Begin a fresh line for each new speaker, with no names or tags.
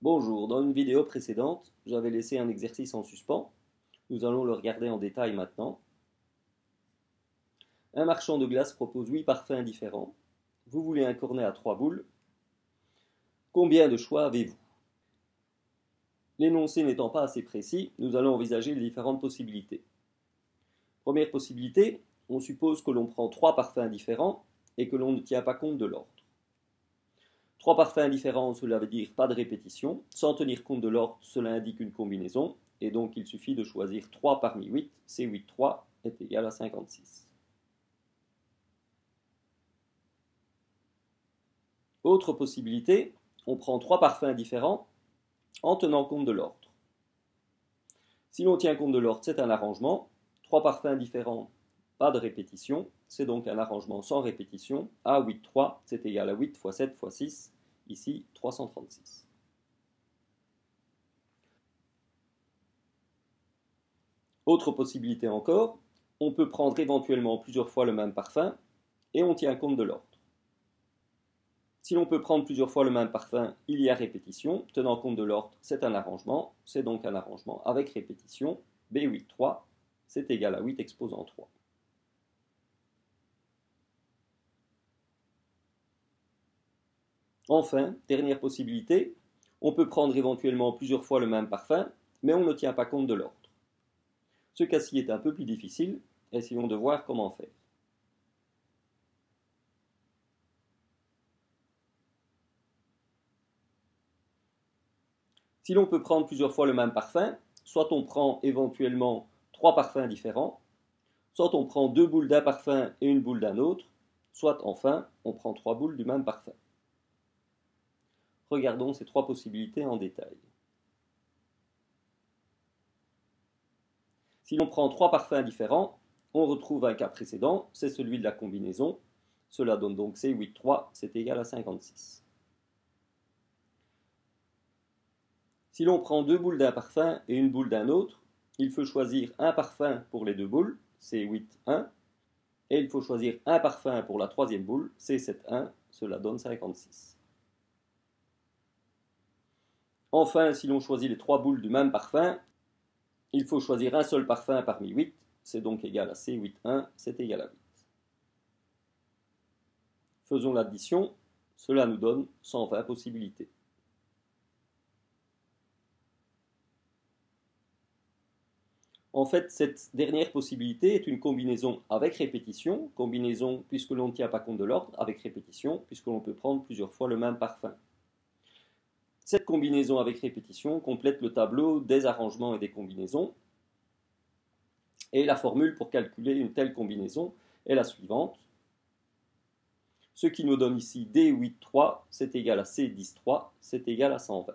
Bonjour, dans une vidéo précédente, j'avais laissé un exercice en suspens. Nous allons le regarder en détail maintenant. Un marchand de glace propose 8 parfums différents. Vous voulez un cornet à 3 boules. Combien de choix avez-vous? L'énoncé n'étant pas assez précis, nous allons envisager les différentes possibilités. Première possibilité, on suppose que l'on prend 3 parfums différents et que l'on ne tient pas compte de l'ordre. Trois parfums indifférents, cela veut dire pas de répétition. Sans tenir compte de l'ordre, cela indique une combinaison. Et donc il suffit de choisir 3 parmi 8. C'est 8, 3 est égal à 56. Autre possibilité, on prend trois parfums différents en tenant compte de l'ordre. Si l'on tient compte de l'ordre, c'est un arrangement. Trois parfums différents, pas de répétition. C'est donc un arrangement sans répétition. A 8, 3, c'est égal à 8 fois 7 fois 6, ici 336. Autre possibilité encore, on peut prendre éventuellement plusieurs fois le même parfum et on tient compte de l'ordre. Si l'on peut prendre plusieurs fois le même parfum, il y a répétition. Tenant compte de l'ordre, c'est un arrangement. C'est donc un arrangement avec répétition. B8, 3, c'est égal à 8 exposant 3. Enfin, dernière possibilité, on peut prendre éventuellement plusieurs fois le même parfum, mais on ne tient pas compte de l'ordre. Ce cas-ci est un peu plus difficile, essayons de voir comment faire. Si l'on peut prendre plusieurs fois le même parfum, soit on prend éventuellement trois parfums différents, soit on prend deux boules d'un parfum et une boule d'un autre, soit enfin on prend trois boules du même parfum. Regardons ces trois possibilités en détail. Si l'on prend trois parfums différents, on retrouve un cas précédent, c'est celui de la combinaison. Cela donne donc C8, 3, c'est égal à 56. Si l'on prend deux boules d'un parfum et une boule d'un autre, il faut choisir un parfum pour les deux boules, C8, 1, et il faut choisir un parfum pour la troisième boule, C7, 1, cela donne 56. Enfin, si l'on choisit les trois boules du même parfum, il faut choisir un seul parfum parmi 8, c'est donc égal à C8, 1, c'est égal à 8. Faisons l'addition, cela nous donne 120 possibilités. En fait, cette dernière possibilité est une combinaison avec répétition, combinaison puisque l'on ne tient pas compte de l'ordre, avec répétition, puisque l'on peut prendre plusieurs fois le même parfum. Cette combinaison avec répétition complète le tableau des arrangements et des combinaisons. Et la formule pour calculer une telle combinaison est la suivante. Ce qui nous donne ici D8,3, c'est égal à C10,3, c'est égal à 120.